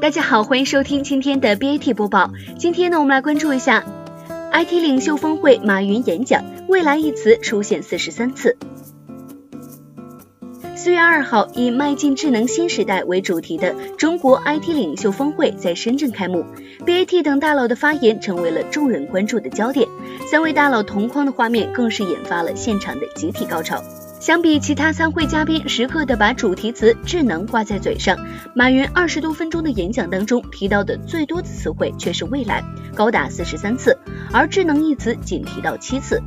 大家好，欢迎收听今天的 BAT 播报。今天呢，我们来关注一下 IT 领袖峰会，马云演讲“未来”一词出现四十三次。四月二号，以“迈进智能新时代”为主题的中国 IT 领袖峰会在深圳开幕，BAT 等大佬的发言成为了众人关注的焦点。三位大佬同框的画面更是引发了现场的集体高潮。相比其他参会嘉宾时刻的把主题词“智能”挂在嘴上，马云二十多分钟的演讲当中提到的最多的词汇却是“未来”，高达四十三次，而“智能”一词仅提到七次。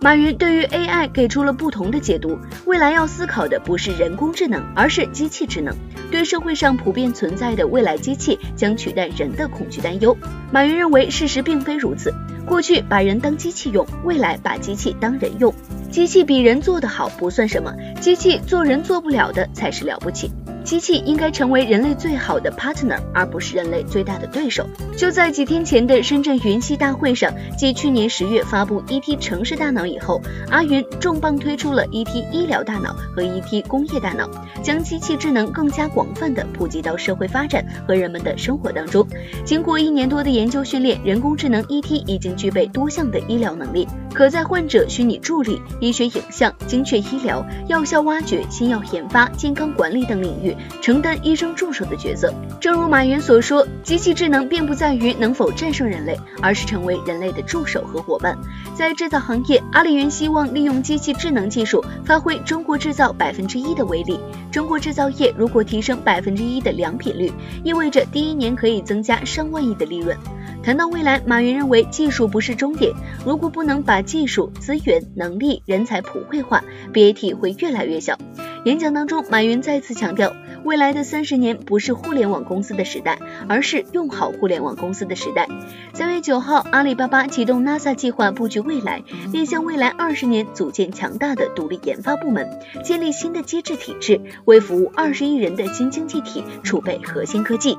马云对于 AI 给出了不同的解读，未来要思考的不是人工智能，而是机器智能。对社会上普遍存在的未来机器将取代人的恐惧担忧，马云认为事实并非如此。过去把人当机器用，未来把机器当人用。机器比人做得好不算什么，机器做人做不了的才是了不起。机器应该成为人类最好的 partner，而不是人类最大的对手。就在几天前的深圳云栖大会上，继去年十月发布 ET 城市大脑以后，阿云重磅推出了 ET 医疗大脑和 ET 工业大脑，将机器智能更加广泛的普及到社会发展和人们的生活当中。经过一年多的研究训练，人工智能 ET 已经具备多项的医疗能力，可在患者虚拟助理、医学影像、精确医疗、药效挖掘、新药研发、健康管理等领域。承担医生助手的角色。正如马云所说，机器智能并不在于能否战胜人类，而是成为人类的助手和伙伴。在制造行业，阿里云希望利用机器智能技术，发挥中国制造百分之一的威力。中国制造业如果提升百分之一的良品率，意味着第一年可以增加上万亿的利润。谈到未来，马云认为技术不是终点，如果不能把技术、资源、能力、人才普惠化，BAT 会越来越小。演讲当中，马云再次强调。未来的三十年不是互联网公司的时代，而是用好互联网公司的时代。三月九号，阿里巴巴启动 NASA 计划布局未来，面向未来二十年组建强大的独立研发部门，建立新的机制体制，为服务二十亿人的新经济体储备核心科技。